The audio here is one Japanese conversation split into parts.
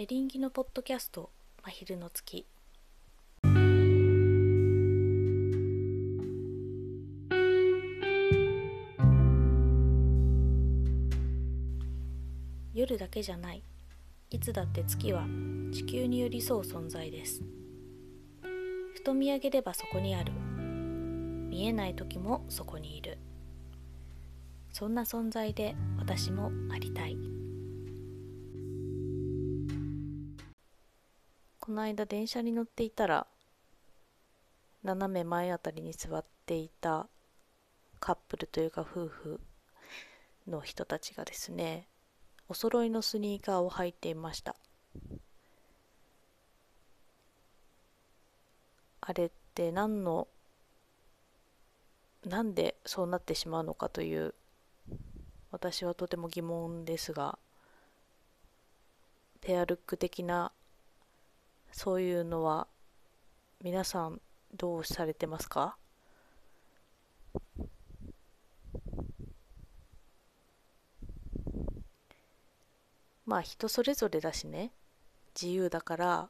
エリンギのポッドキャスト「真昼の月」夜だけじゃない。いつだって月は地球に寄り添う存在です。ふと見上げればそこにある。見えない時もそこにいる。そんな存在で私もありたい。この間電車に乗っていたら斜め前あたりに座っていたカップルというか夫婦の人たちがですねお揃いのスニーカーを履いていました。あれって何のなんでそうなってしまうのかという私はとても疑問ですがペアルック的なそういうのは皆さんどうされてますか？まあ人それぞれだしね。自由だから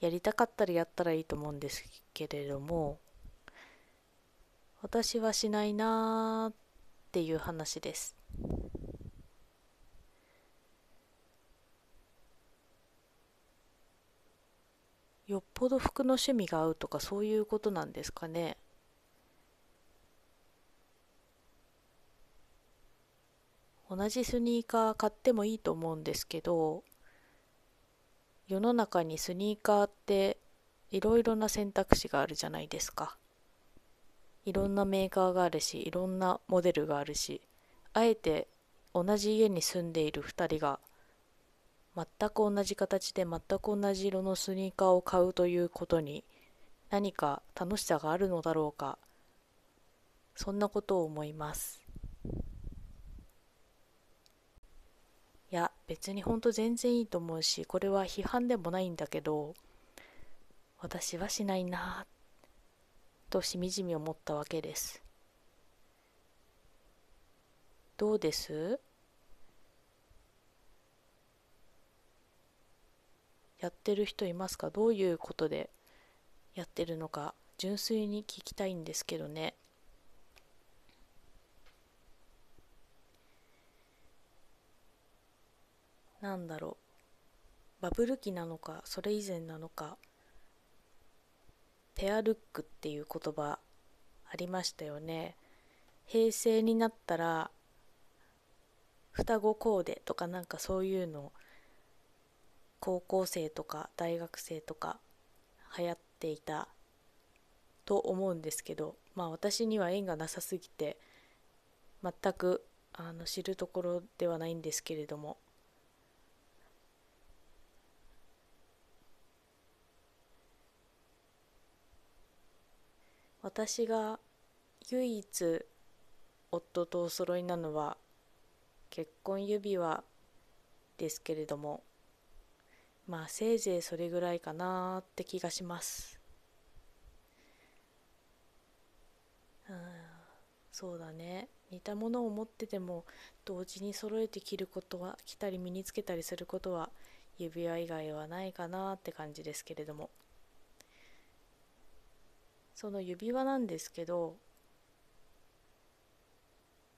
やりたかったらやったらいいと思うんですけれども私はしないなーっていう話です。よっぽど服の趣味が合うとかそういうことなんですかね？同じスニーカー買ってもいいと思うんですけど世の中にスニーカーっていろいろな選択肢があるじゃないですか。いろんなメーカーがあるしいろんなモデルがあるしあえて同じ家に住んでいる2人が全く同じ形で全く同じ色のスニーカーを買うということに何か楽しさがあるのだろうか。そんなことを思います。いや別にほんと全然いいと思うしこれは批判でもないんだけど私はしないなとしみじみ思ったわけです。どうです？やってる人いますか？どういうことでやってるのか？純粋に聞きたいんですけどね。なんだろう。バブル期なのかそれ以前なのか。ペアルックっていう言葉ありましたよね。平成になったら双子コーデとかなんかそういうの高校生とか大学生とか流行っていたと思うんですけどまあ私には縁がなさすぎて全くあの知るところではないんですけれども。私が唯一夫とお揃いなのは結婚指輪ですけれども。まあせいぜいそれぐらいかなって気がします。うんそうだね。似たものを持ってても同時に揃えて着ることは着たり身につけたりすることは指輪以外はないかなって感じですけれども。その指輪なんですけど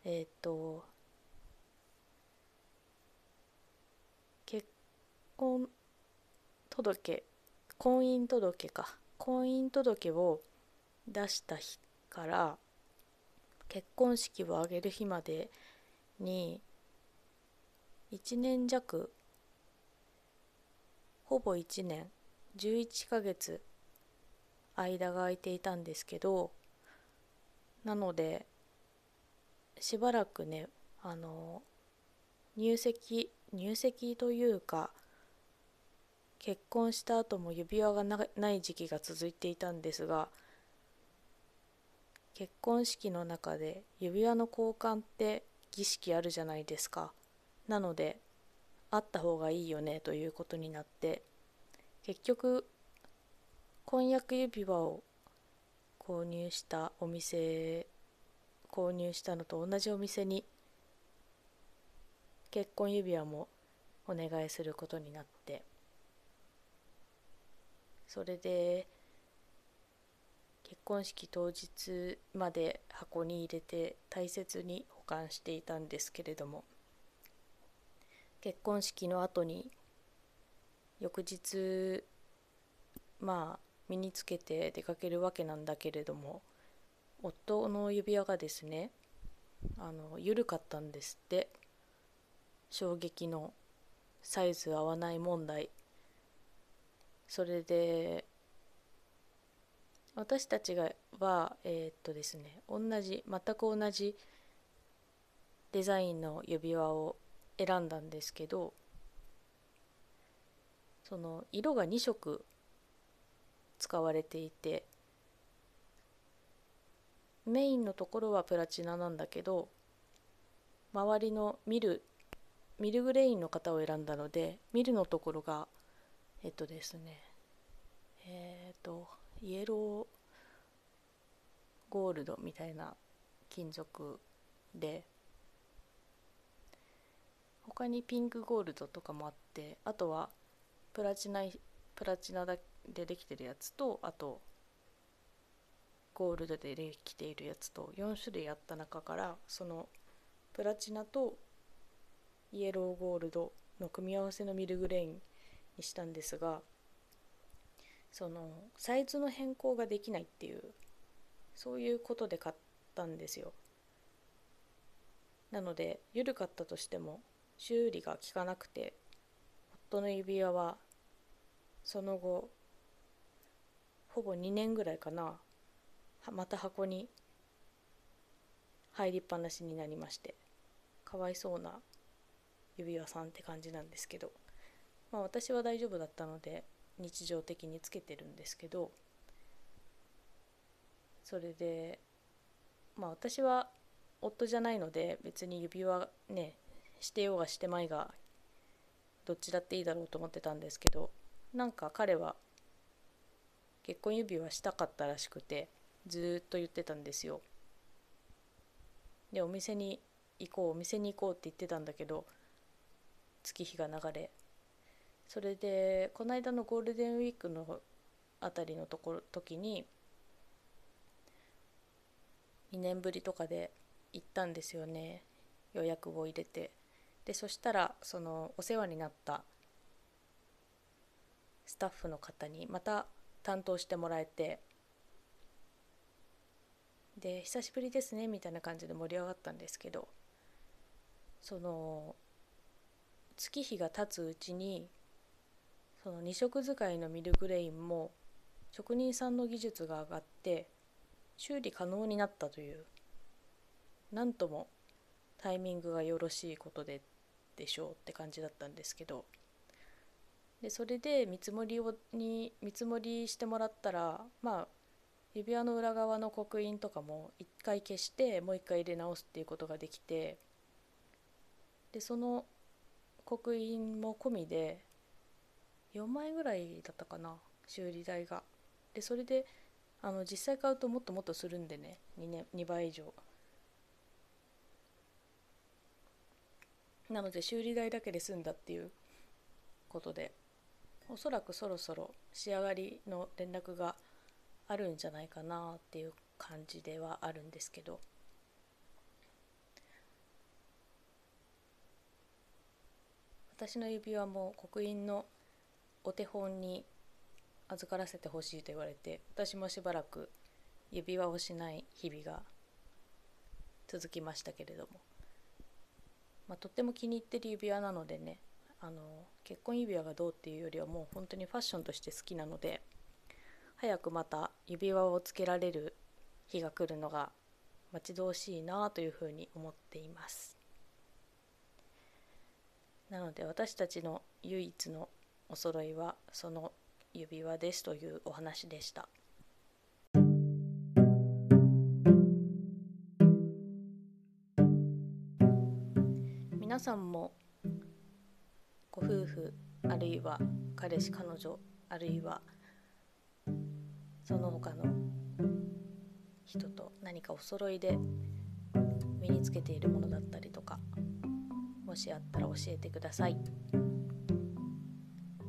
えっ、と結婚届婚姻届か。婚姻届を出した日から結婚式を挙げる日までに1年弱ほぼ1年11ヶ月間が空いていたんですけどなのでしばらくねあの入籍入籍というか結婚した後も指輪がない時期が続いていたんですが結婚式の中で指輪の交換って儀式あるじゃないですか。なのであった方がいいよねということになって結局婚約指輪を購入したお店購入したのと同じお店に結婚指輪もお願いすることになって。それで結婚式当日まで箱に入れて大切に保管していたんですけれども結婚式の後に翌日まあ身につけて出かけるわけなんだけれども夫の指輪がですねあの緩かったんですって。衝撃のサイズ合わない問題それで私たちがはえー、っとですね同じ全く同じデザインの指輪を選んだんですけどその色が2色使われていてメインのところはプラチナなんだけど周りのミルミルグレインの型を選んだのでミルのところがえっとですね。えっ、とイエローゴールドみたいな金属で他にピンクゴールドとかもあってあとはプラチナプラチナでできてるやつとあとゴールドでできているやつと4種類あった中からそのプラチナとイエローゴールドの組み合わせのミルグレインにしたんですがそのサイズの変更ができないっていうそういうことで買ったんですよ。なので緩かったとしても修理が効かなくて夫の指輪はその後ほぼ2年ぐらいかなまた箱に入りっぱなしになりましてかわいそうな指輪さんって感じなんですけど。まあ私は大丈夫だったので日常的につけてるんですけどそれでまあ私は夫じゃないので別に指輪ねしてようがしてまいがどっちだっていいだろうと思ってたんですけどなんか彼は結婚指輪したかったらしくてずっと言ってたんですよ。でお店に行こうお店に行こうって言ってたんだけど月日が流れそれでこの間のゴールデンウィークのあたりのところ時に2年ぶりとかで行ったんですよね。予約を入れて。でそしたらそのお世話になったスタッフの方にまた担当してもらえて。で久しぶりですねみたいな感じで盛り上がったんですけどその月日が経つうちにその二色使いのミルグレインも職人さんの技術が上がって修理可能になったという。なんともタイミングがよろしいことででしょうって感じだったんですけど。でそれで見積もりをに見積もりしてもらったらまあ指輪の裏側の刻印とかも一回消してもう一回入れ直すっていうことができて。でその刻印も込みで4万円ぐらいだったかな修理代が。でそれであの実際買うともっともっとするんでね 2, 年2倍以上。なので修理代だけで済んだっていうことでおそらくそろそろ仕上がりの連絡があるんじゃないかなっていう感じではあるんですけど。私の指輪も刻印のお手本に預からせてほしいと言われて私もしばらく指輪をしない日々が続きましたけれどもまあ、とっても気に入ってる指輪なのでねあの結婚指輪がどうっていうよりはもう本当にファッションとして好きなので早くまた指輪をつけられる日が来るのが待ち遠しいなというふうに思っています。なので私たちの唯一のお揃いはその指輪ですというお話でした皆さんもご夫婦あるいは彼氏彼女あるいはその他の人と何かお揃いで身につけているものだったりとかもしあったら教えてください。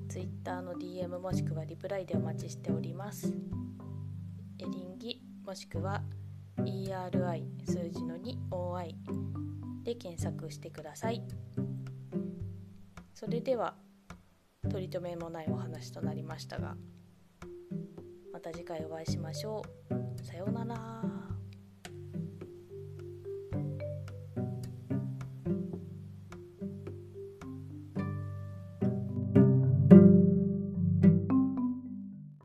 Twitter の DM もしくはリプライでお待ちしております。エリンギもしくは ERI 数字の 2OI で検索してください。それでは取り留めもないお話となりましたがまた次回お会いしましょう。さようなら。